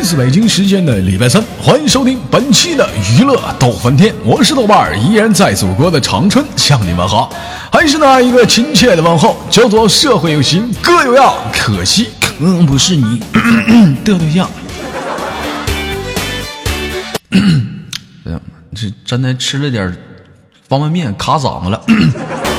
来自北京时间的礼拜三，欢迎收听本期的娱乐逗翻天，我是豆瓣儿，依然在祖国的长春向你们好，还是那一个亲切的问候，叫做社会有型哥有样，可惜可不是你的对象。这真的吃了点方便面，卡嗓子了。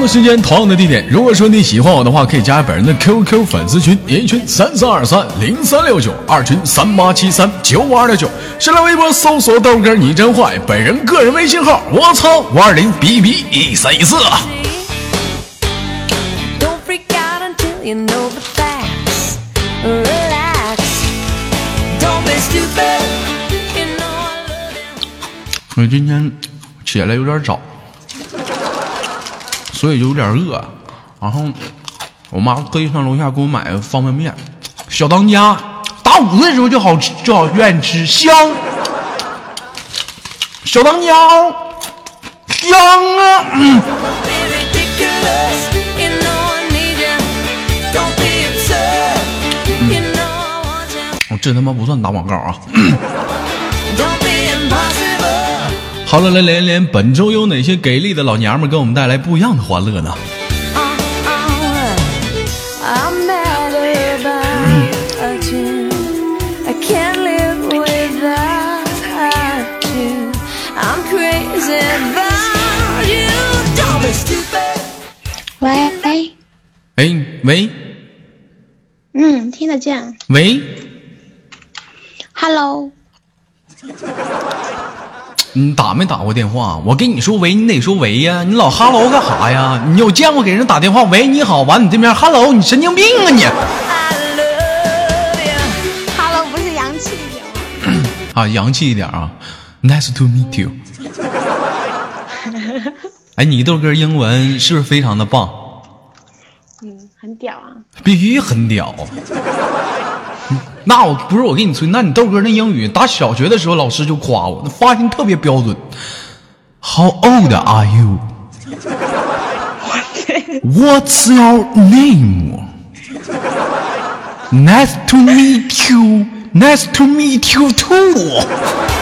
同样的时间，同样的地点。如果说你喜欢我的话，可以加本人的 QQ 粉丝群，一群三三二三零三六九，二群三八七三九五二六九。新浪微博搜索豆哥你真坏，本人个人微信号我操五二零 B B 一三一四。我今天起来有点早。所以就有点饿，然后我妈特意上楼下给我买的方便面，小当家，打五岁的时候就好吃，就好愿意吃，香，小当家，香啊！我这他妈不算打广告啊！好了，来连连，本周有哪些给力的老娘们给我们带来不一样的欢乐呢？喂，哎，喂，嗯，听得见。喂，Hello。你打没打过电话？我跟你说喂，你得说喂呀！你老哈喽干啥呀？你有见过给人打电话喂你好，完你这边哈喽，你神经病啊你！哈喽不是洋气一点吗？啊，洋气一点啊！Nice to meet you。哎，你豆哥英文是不是非常的棒？嗯，很屌啊！必须很屌。那我不是我给你吹，那你豆哥那英语打小学的时候老师就夸我，那发音特别标准。How old are you? What's your name? Nice to meet you. Nice to meet you too.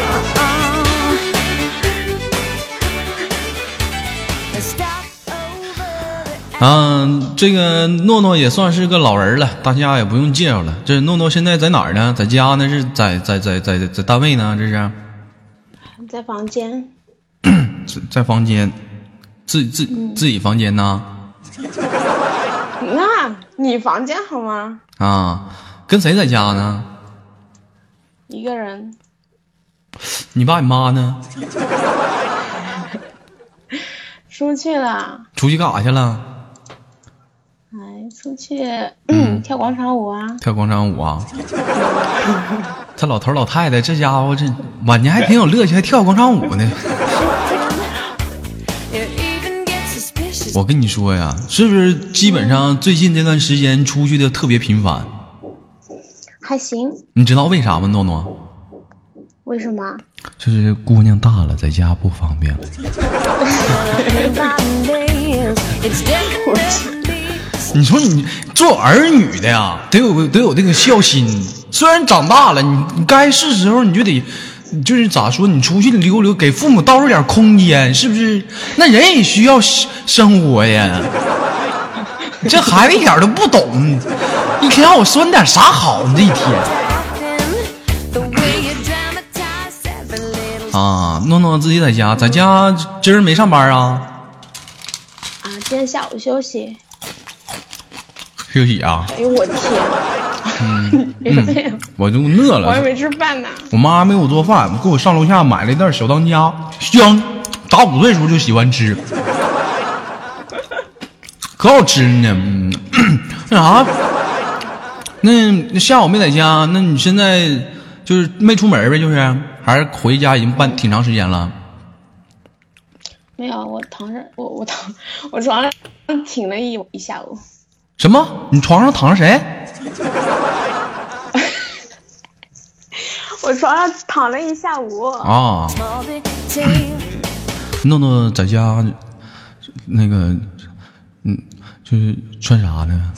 嗯，这个诺诺也算是个老人了，大家也不用介绍了。这诺诺现在在哪儿呢？在家呢？是在在在在在单位呢？这是在房间，在在房间，自自自己房间呢？那你房间好吗？啊，跟谁在家呢？一个人。你爸你妈呢？出去了。出去干啥去了？哎，出去 跳广场舞啊！跳广场舞啊！这老头老太太，这家伙这晚年还挺有乐趣，还跳广场舞呢。我跟你说呀，是不是基本上最近这段时间出去的特别频繁？还行。你知道为啥吗，诺诺？为什么？就是姑娘大了，在家不方便了。你说你做儿女的呀，得有得有这个孝心。虽然长大了，你你该是时候你就得，就是咋说，你出去溜溜，给父母倒出点空间，是不是？那人也需要生活呀。这孩子一点都不懂，一天让我说你点啥好？你这一天。啊，诺诺自己在家，在家今儿没上班啊？啊，今天下午休息。休息啊！哎呦我天！嗯嗯，我就饿了。我还没吃饭呢。我妈没给我做饭，给我上楼下买了一袋小当家，香。打五岁时候就喜欢吃，可好吃呢。那啥，那下午没在家，那你现在就是没出门呗？就是还是回家已经半挺长时间了。没有，我躺着，我我躺我床上挺了一一下午。什么？你床上躺着谁？我床上躺了一下午。啊。诺诺在家，那个，嗯，就是穿啥呢？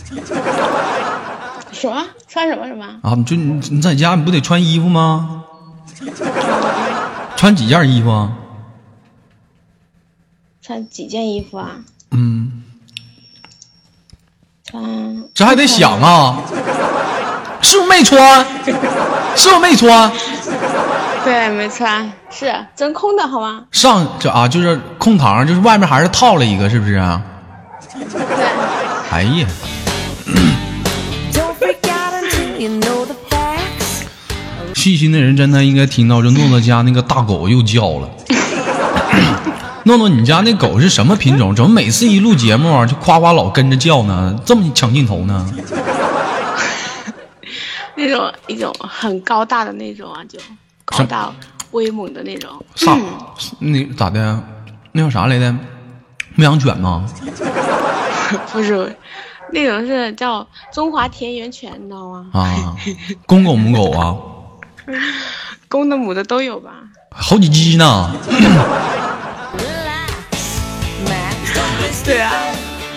什么？穿什么什么？啊，就你你在家你不得穿衣服吗？穿几件衣服啊？穿几件衣服啊？嗯，穿这还得想啊，是不是没穿？是不是没穿？对，没穿，是真空的好吗？上这啊，就是空堂，就是外面还是套了一个，是不是啊？对，哎呀.细心的人真的应该听到这诺诺家那个大狗又叫了。诺诺，你家那狗是什么品种？怎么每次一录节目啊，就夸夸老跟着叫呢？这么抢镜头呢？那种一种很高大的那种啊，就高大威猛的那种。啥？那咋的？那叫啥来着？牧羊犬吗？不是，那种是叫中华田园犬，你知道吗？啊，公狗母狗啊，公的母的都有吧？好几只呢。对啊，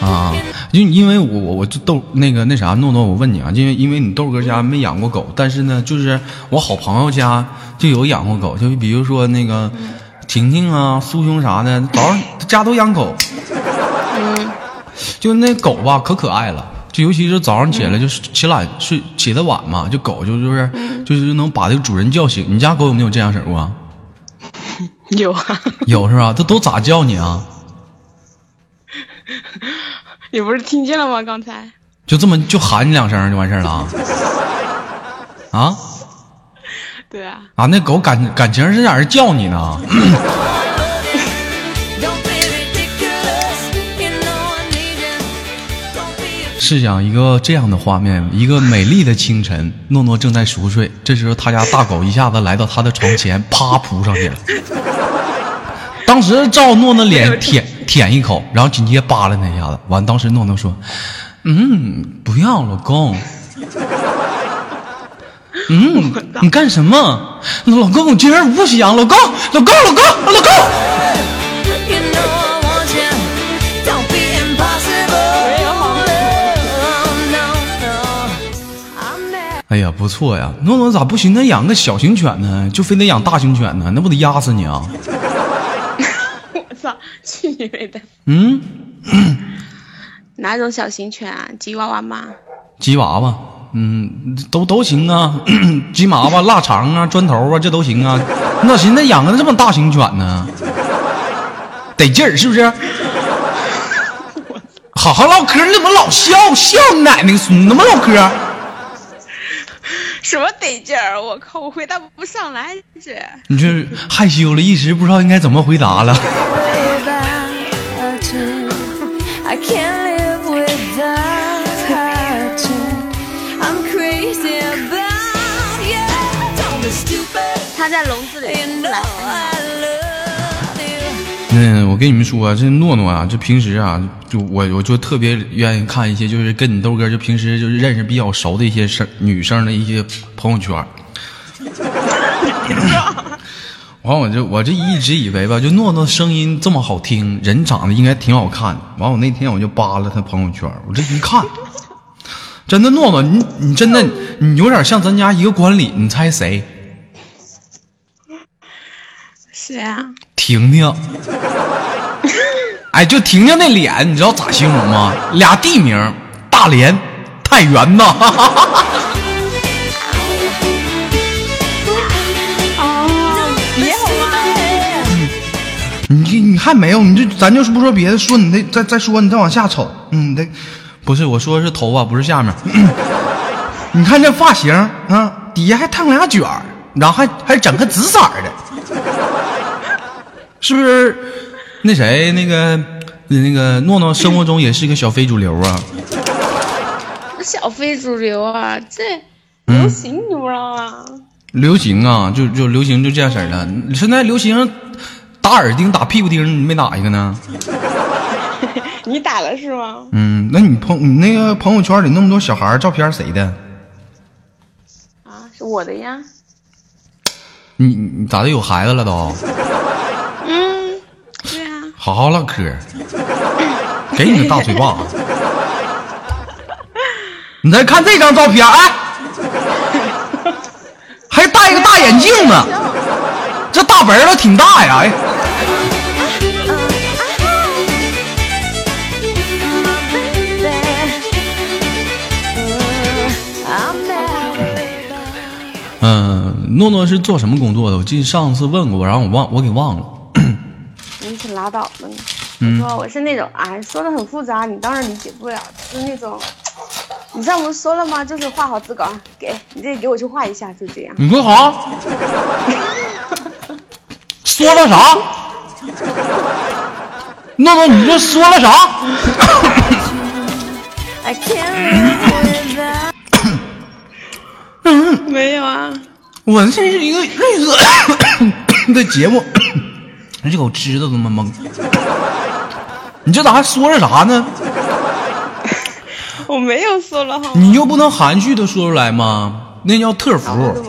啊，因因为我我我就豆那个那啥诺诺，我问你啊，因为因为你豆哥家没养过狗，但是呢，就是我好朋友家就有养过狗，就比如说那个婷婷啊、苏兄啥的，早上家都养狗，嗯，就那狗吧可可爱了。就尤其是早上起来就是起懒睡起得晚嘛，就狗就就是就是能把这个主人叫醒。你家狗有没有这样式儿过啊？有啊，有是吧？这都咋叫你啊？你不是听见了吗？刚才就这么就喊你两声就完事儿了啊？啊？对啊，啊，那狗感感情是在那儿叫你呢。试想一个这样的画面：一个美丽的清晨，诺诺正在熟睡，这时候他家大狗一下子来到他的床前，啪扑上去了。当时照诺诺脸舔舔一口，然后紧接着扒拉他一下子。完，当时诺诺说：“嗯，不要，老公。”嗯，你干什么？老公，我今儿不想。老公，老公，老公，老公。Oh. 哎呀，不错呀，诺诺咋不寻思养个小型犬呢？就非得养大型犬呢？那不得压死你啊！去你妹的！嗯，哪种小型犬啊？吉娃娃吗？吉娃娃，嗯，都都行啊，吉娃娃、腊肠啊、砖头啊，这都行啊。你咋寻思养个这么大型犬呢？得劲儿是不是？好好唠嗑，你怎么老笑笑你奶奶个孙子吗？唠嗑，什么得劲儿？我靠，我回答不上来这。你这害羞了，一时不知道应该怎么回答了。Without you, I can't live without you. I'm crazy about you. Don't be stupid. 它在笼子里。嗯，我跟你们说，这诺诺啊，这平时啊，就我我就特别愿意看一些，就是跟你豆哥就平时就是认识比较熟的一些生女生的一些朋友圈。完，我就我这一直以为吧，就诺诺声音这么好听，人长得应该挺好看的。完，我那天我就扒拉他朋友圈，我这一看，真的诺诺，你你真的你有点像咱家一个管理，你猜谁？谁啊？婷婷。哎，就婷婷那脸，你知道咋形容吗？俩地名：大连、太原呐。你你还没有，你就咱就是不说别的，说你那再再说你再往下瞅，嗯，你得不是我说的是头发，不是下面。你看这发型啊，底下还烫俩卷儿，然后还还整个紫色儿的，是不是？那谁那个那个诺诺生活中也是一个小非主流啊。小非主流啊，这嗯流行你不知道吗？流行啊，就就流行就这样式儿的。现在流行打耳钉、打屁股钉，你没打一个呢？你打了是吗？嗯，那你朋你那个朋友圈里那么多小孩照片，谁的？啊，是我的呀。你你你咋的？有孩子了都？好好唠嗑，给你个大嘴巴子。你再看这张照片，哎，还戴一个大眼镜呢，这大本挺大呀，哎。嗯，诺诺是做什么工作的？我记得上次问过，然后我忘，我给忘了。你可拉倒吧你！嗯我说我是那种，哎，说的很复杂，你当然理解不了，就是那种，你上不是说了吗？就是画好自稿，给你这给我去画一下，就这样。你说啥？说了啥？诺诺，你这说了啥 没有啊，我这是一个绿色的节目，这狗吃的都他妈懵。你这咋还说了啥呢？我没有说了哈。你又不能含蓄的说出来吗？那叫特服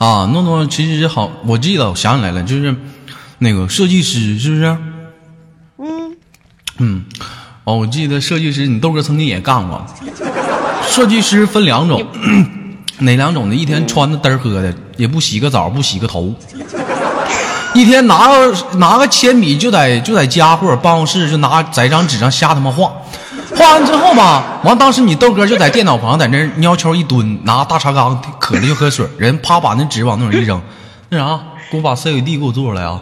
啊！诺诺其实好，我记得我想起来了，就是那个设计师，是不是？嗯，嗯，哦，我记得设计师，你豆哥曾经也干过。设计师分两种，哪两种呢？一天穿的嘚儿喝的，也不洗个澡，不洗个头，一天拿个拿个铅笔就在就在家或者办公室就拿在一张纸上瞎他妈画，画完之后吧，完当时你豆哥就在电脑旁在那儿蔫悄一蹲，拿大茶缸渴了就喝水，人啪把那纸往那儿一扔，那啥，给我把 CVD 给我做出来啊。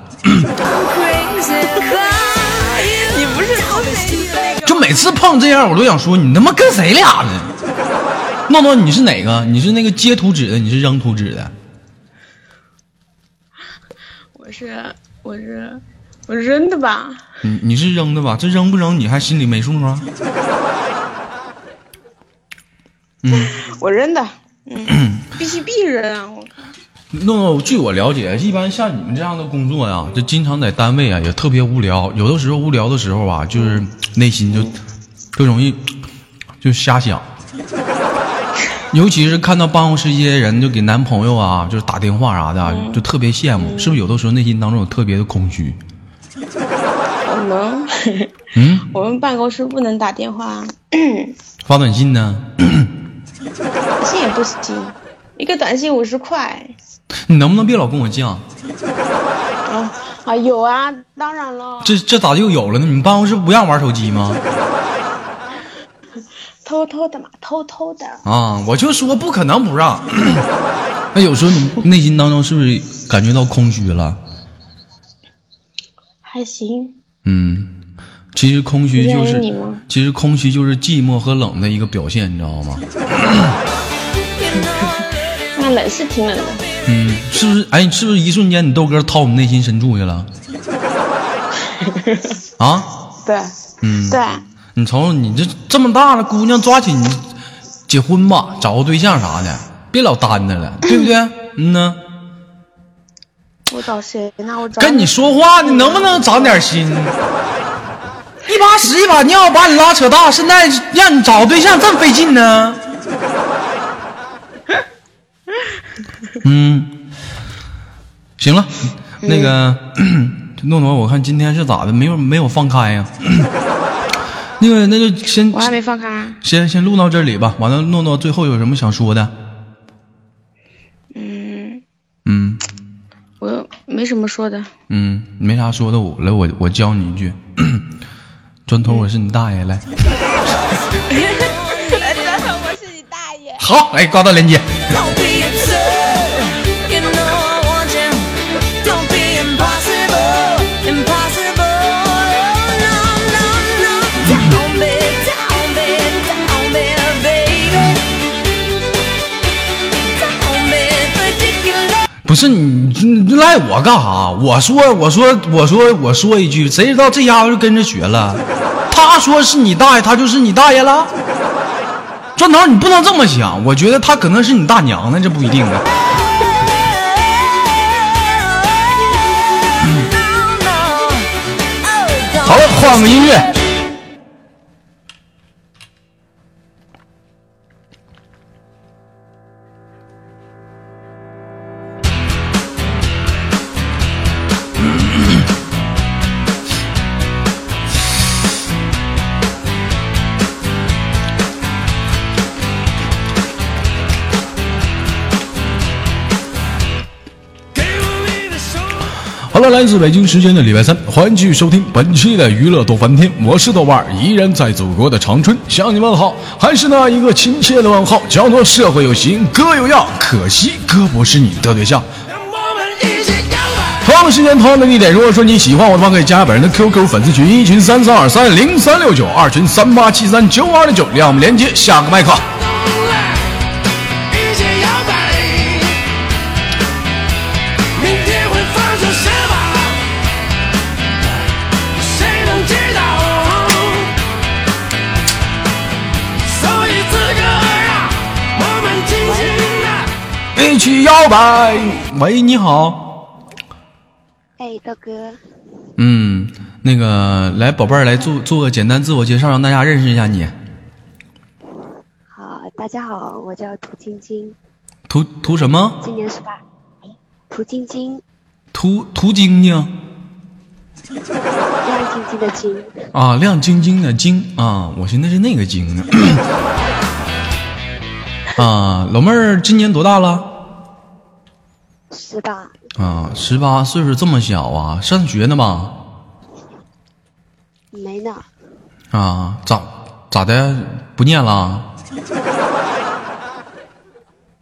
就每次碰这样，我都想说你他妈跟谁俩呢？诺诺，你是哪个？你是那个接图纸的，你是扔图纸的？我是我是我扔的吧？你你是扔的吧？这扔不扔你还心里没数吗？嗯，我扔的，嗯，必须必扔啊！我靠，诺诺，据我了解，一般像你们这样的工作呀，就经常在单位啊，也特别无聊。有的时候无聊的时候吧，就是内心就就容易就瞎想。尤其是看到办公室一些人就给男朋友啊，就是打电话啥的啊，就特别羡慕，是不是？有的时候内心当中有特别的空虚。我能嗯，我们办公室不能打电话，发短信呢？短信也不行，一个短信五十块。你能不能别老跟我犟？啊啊，有啊，当然了，这这咋就有了呢？你们办公室不让玩手机吗？偷偷的嘛，偷偷的。啊，我就说不可能不让。那有时候你内心当中是不是感觉到空虚了？还行，嗯，其实空虚就是其实空虚就是寂寞和冷的一个表现，你知道吗？那冷是挺冷的。嗯，是不是？哎，是不是一瞬间你豆哥掏你内心深处去了？啊，对，嗯，对，你瞅瞅你这这么大了，姑娘抓紧结婚吧，找个对象啥的，别老单着了，对不对？嗯呢，我找谁呢？我找跟你说话，你能不能长点心？一把屎一把尿把你拉扯大，现在让你找对象这么费劲呢？嗯，行了，那个 诺诺，我看今天是咋的？没有没有放开呀、那个那就先我还没放开。先先录到这里吧。完了，诺诺最后有什么想说的？嗯，嗯我没什么说的。嗯，没啥说的，我来我我教你一句，砖头我是你大爷来。砖头，我是你大爷。好，来挂断连接。不是你赖我干啥？我说我说我说我说一句，谁知道这家伙就跟着学了？他说是你大爷，他就是你大爷了。砖头，你不能这么想，我觉得他可能是你大娘呢，这不一定的。Oh, 好了，换个音乐。了，来自北京时间的礼拜三，欢迎继续收听本期的娱乐逗翻天，我是豆瓣，依然在祖国的长春向你问好，还是那一个亲切的问候，叫做社会有型哥有样，可惜哥不是你的对象。同样的时间，同样的地点。如果说你喜欢我的话，可以加本人的 QQ 粉丝群，一群三三二三零三六九，二群三八七三九五二六九，让我们连接下个麦克。情的。一起摇摆。喂，你好。哎，豆哥，嗯，那个，来，宝贝儿，来做做个简单自我介绍，让大家认识一下你。好，大家好，我叫涂晶晶，涂涂什么？今年十八。涂晶晶，涂涂晶晶 亮晶晶的晶，啊，亮晶晶的晶啊，我寻思是那个晶呢。啊，老妹儿今年多大了？十八，啊，十八，岁数这么小啊，上学呢吧？没呢，啊，咋咋的？不念了？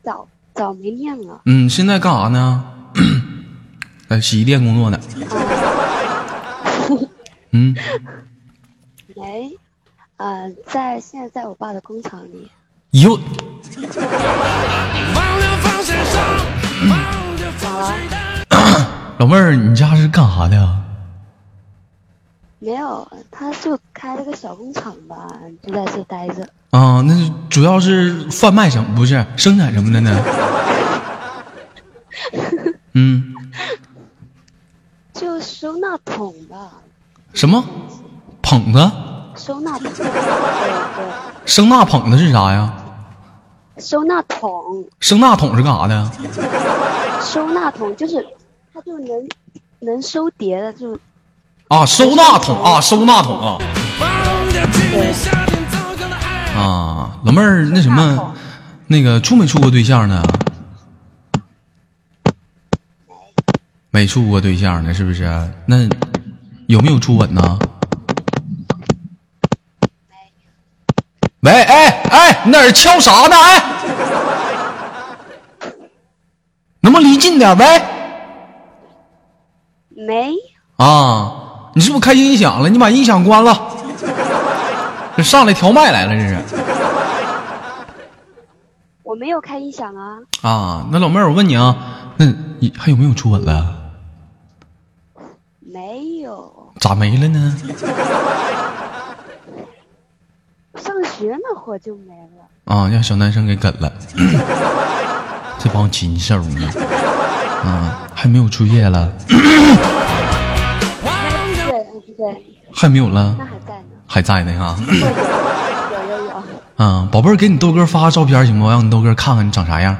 早早没念了。嗯，现在干啥呢？在洗衣店工作呢。嗯，没，呃，在现在在我爸的工厂里。哟，老妹儿，你家是干啥的呀？没有，他就开了个小工厂吧，就在这待着。啊，那是主要是贩卖什么？不是生产什么的呢？嗯，就收纳桶吧，什么？捧子？收纳桶，对对，声纳捧子是啥呀？收纳桶，收纳桶是干啥的？收纳桶就是它就能能收碟的，就啊，收纳桶啊，收纳桶啊。啊！老妹儿，那什么，那个处没处过对象呢？没处过对象呢，是不是？那有没有初吻呢？喂，哎哎，你在这敲啥呢？哎，能不能离近点？喂，没啊，你是不是开音响了？你把音响关了。这上来调麦来了，这是我没有开音响啊，啊？那老妹儿，我问你啊，那你还有没有初吻了？没有。咋没了呢？上学那会儿就没了。啊，让小男生给啃了，这帮禽兽呢？啊，还没有出夜了，对对，还没有了那，还在呢。还在呢啊。有有有，啊，宝贝儿，给你豆哥发个照片行不？让你豆哥看看你长啥样。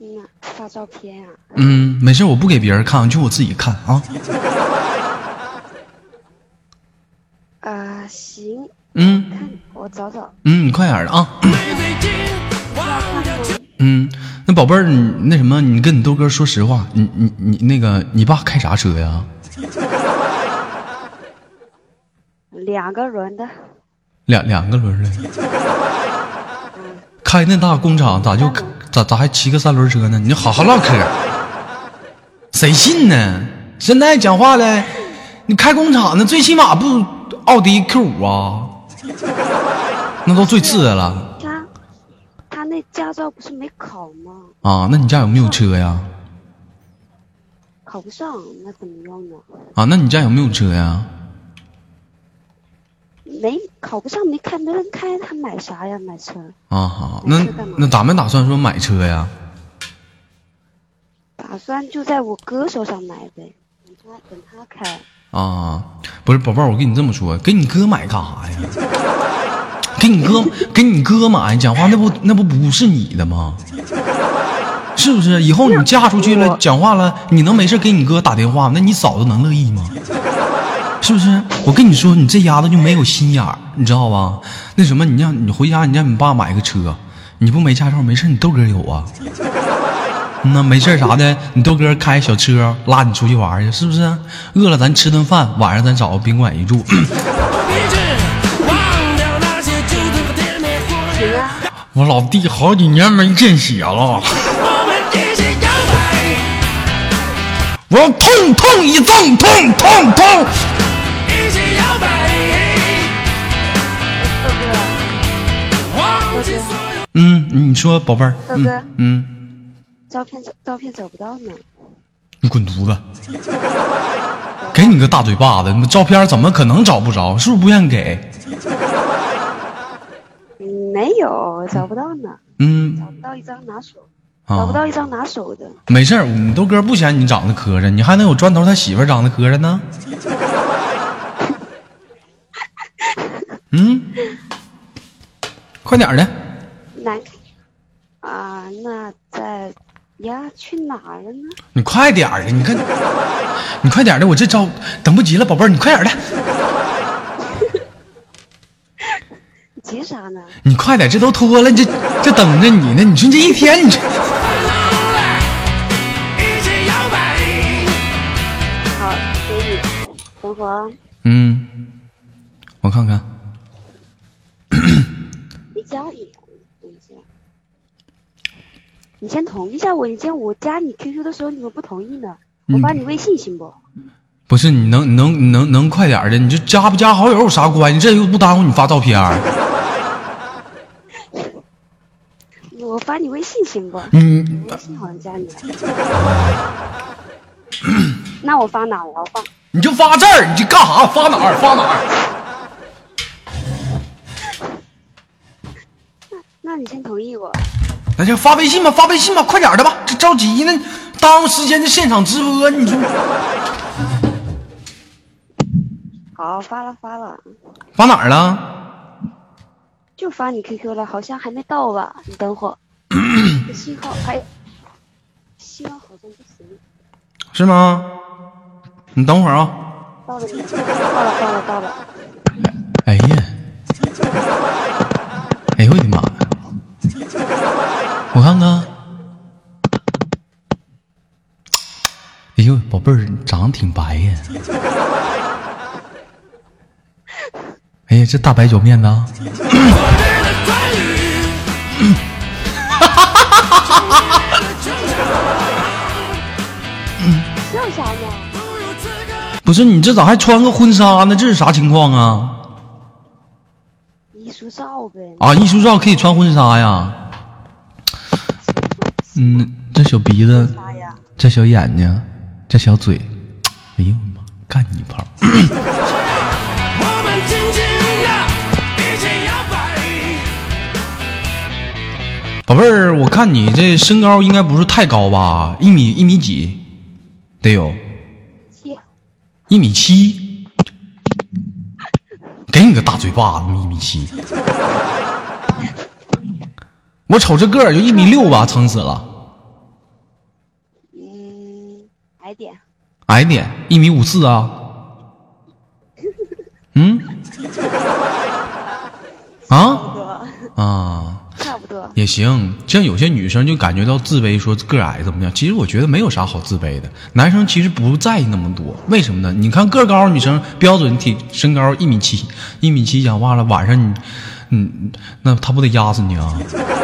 嗯，发照片啊。嗯，没事，我不给别人看，就我自己看啊。啊、行，嗯看我找找。嗯，你快点儿的啊。嗯，那宝贝儿，你那什么，你跟你豆哥说实话，你你你那个，你爸开啥车呀？两个轮的，两两个轮儿的。开那大工厂咋就咋咋还骑个三轮车呢？你好好唠嗑，谁信呢？现在讲话嘞，你开工厂那最起码不奥迪 Q 五啊，那都最次的了那驾照不是没考吗？啊。那你家有没有车呀？考不上，那怎么样呢？啊，那你家有没有车呀？没考不上，没开，没人开，他买啥呀？买车？啊好，那那咋没打算说买车呀？打算就在我哥手上买呗，等他等他开。啊，不是宝贝儿，我跟你这么说，给你哥买干啥呀？给你哥给你哥买，讲话那不那不不是你的吗？是不是？以后你嫁出去了，讲话了，你能没事给你哥打电话？那你嫂子能乐意吗？是不是？我跟你说，你这丫头就没有心眼儿，你知道吧？那什么，你让你回家，你让你爸买个车，你不没驾照，没事，你豆哥有啊。那，没事啥的，你豆哥开小车拉你出去玩去，是不是？饿了咱吃顿饭，晚上咱找个宾馆一住。我老弟好几年没见血了，我，要痛痛一痛，痛痛痛！嗯，你说宝贝儿，嗯哥嗯，照片照片找不到呢。你滚犊子！给你个大嘴巴子！你照片怎么可能找不着？是不是不愿给？嗯，没有，找不到呢，嗯。找不到一张拿手，找不啊，到一张拿手的。没事儿，你豆哥不嫌你长得磕碜，你还能有砖头他媳妇长得磕碜呢？嗯，快点儿的，难看。啊，那在呀，去哪儿了呢？你快点儿的，你看，你快点儿的，我这招等不及了，宝贝儿，你快点儿的，你急啥呢？你快点，这都脱了，这这等着你呢。你说这一天，你这好，给你，等会儿啊嗯，我看看，你加你，等一下，你先同一下我，你这样我加你 QQ 的时候你怎么不同意呢？我发你微信行不？不是你能能能能快点的，你就加不加好友有啥关系？这又不耽误你发照片儿。我发你微信行不？嗯，微信好像加你了。那我发哪？我发你就发这儿，你就干啥？发哪儿？发哪儿？那你先同意我。那就发微信吧，发微信吧，快点儿的吧，这着急呢，耽误时间的现场直播，你说好，发了发了，发哪儿了？就发你 QQ 了，好像还没到吧？你等会儿，这信号还，信号好像不行。是吗？你等会儿啊。到了？到了到了到了。哎呀，哎呦我的妈呀！我看看，哎呦，宝贝儿，你长得挺白呀。哎呀，这大白脚面子不是你这咋还穿个婚纱呢？这是啥情况啊？艺术照呗。啊，艺术照可以穿婚纱呀？嗯，这小鼻子，这小眼睛，这小嘴，哎呦我的妈，干你一炮！宝贝儿，我看你这身高应该不是太高吧？一米一米几？得有切，一米七。给你个大嘴巴子，一米七。我瞅这个儿就一米六吧，撑死了。嗯，矮点。矮点，一米五四啊。嗯？啊，啊。差不多。也行，像有些女生就感觉到自卑，说个矮怎么样？其实我觉得没有啥好自卑的。男生其实不在意那么多，为什么呢？你看个高的女生标准体身高一米七，一米七讲话了，晚上你，嗯，那他不得压死你啊？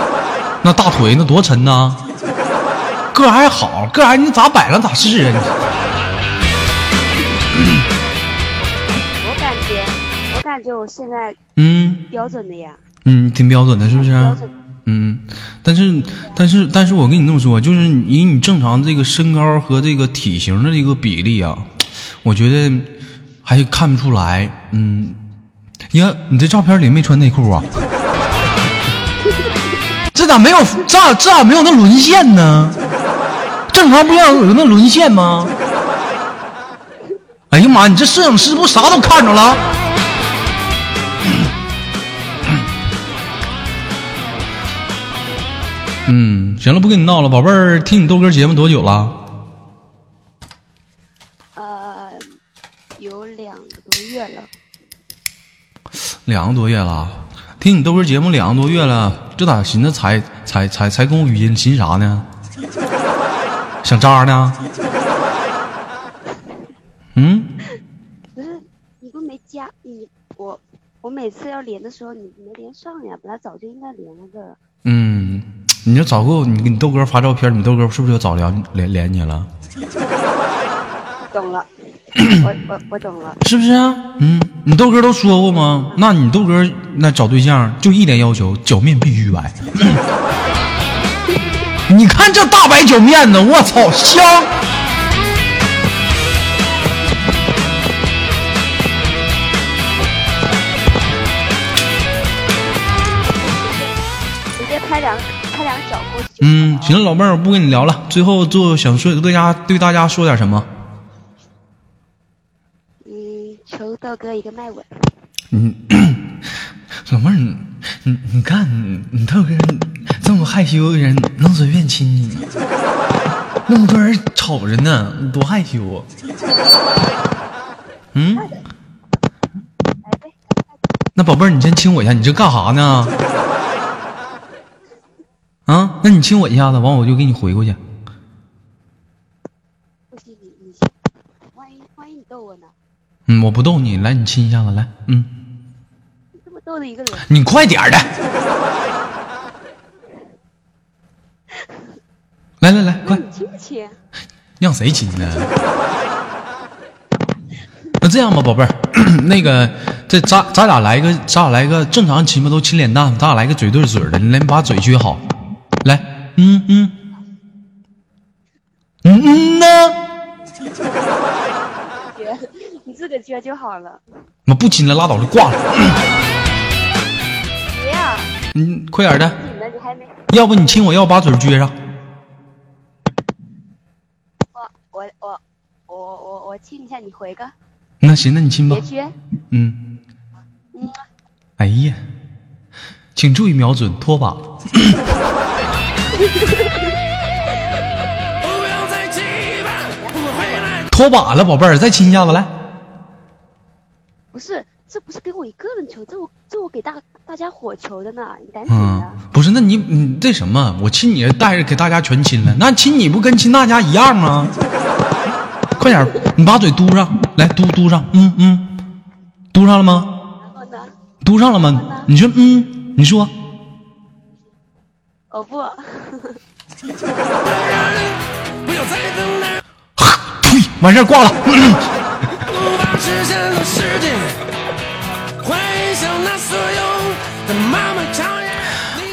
那大腿那多沉呐！个儿还好，个矮你咋摆了咋是啊？你我感觉，我感觉我现在嗯标准的呀，嗯，挺标准的，是不是？啊。嗯，但是但是但是我跟你这么说，就是以你正常这个身高和这个体型的这个比例啊，我觉得还看不出来。嗯，呀，你这照片里没穿内裤啊？这咋没有？这咋这咋没有那沦陷呢？正常不要有那沦陷吗？哎呀妈，你这摄影师不啥都看着了？嗯，行了，不跟你闹了，宝贝儿，听你豆哥节目多久了？呃，有两个多月了。两个多月了，听你豆哥节目两个多月了，这咋寻思才才才才跟我语音寻啥呢？想渣呢？嗯，不是，你不没加你我我每次要连的时候你没连上呀，本来早就应该连了的。嗯，你要早给我，你给你豆哥发照片，你豆哥是不是就早连连连你了？懂了，我我我懂了。是不是啊？嗯，你豆哥都说过吗？那你豆哥那找对象就一点要求，脚面必须白。你看这大白脚面子，我操，香！直接拍两嗯，行了，老妹儿，我不跟你聊了。最后做想说对大家对大家说点什么？嗯，求道哥一个麦吻。嗯，老妹儿，你你你看你你豆哥这么害羞的人，能随便亲你吗？那么多人瞅着呢，你多害羞啊！嗯，来呗，那宝贝儿，你先亲我一下，你这干啥呢？啊，那你亲我一下子，完我就给你回过去。不行你你，万一万一你逗我呢？嗯，我不逗你，来，你亲一下子，来，嗯，你这么逗的一个人，你快点的，来来来，快，亲亲？让谁亲呢？那这样吧，宝贝儿，那个，这咱咱俩来一个，咱俩来一个正常亲吧，都亲脸蛋，咱俩来个嘴对嘴的，你来把嘴撅好，嗯嗯，嗯嗯呢，撅，你自个撅就好了。我不亲了，拉倒了，挂了。别呀，嗯，快点的，要不你亲我，要把嘴撅上。我我我我我我亲一下，你回个，那行，那你亲吧别。撅。嗯，嗯，哎呀，请注意瞄准，拖把。不要再回来。拖把了，宝贝儿，再亲一下子来。不是，这不是给我一个人求，这我这我给大大家伙求的呢，你赶紧嗯的。，不是，那你你这什么？我亲你带着给大家全亲了，那亲你不跟亲大家一样吗？快点，你把嘴嘟上来，嘟嘟上，嗯嗯，嘟上了吗？然后呢？嘟上了吗？你说嗯，你说哦不，完事儿挂了。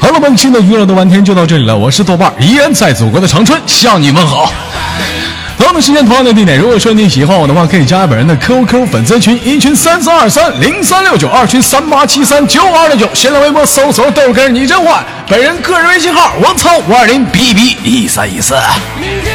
好了，本期的娱乐的半天就到这里了，我是豆瓣儿，依然在祖国的长春向你们好。同样的时间，同样的地点，如果说你喜欢我的话，可以加本人的 QQ 粉丝群，一群三三二三零三六九，二群三八七三九五二六九，新浪微博搜索豆哥你真坏，本人个人微信号王操五二零 B B 一三一四。明天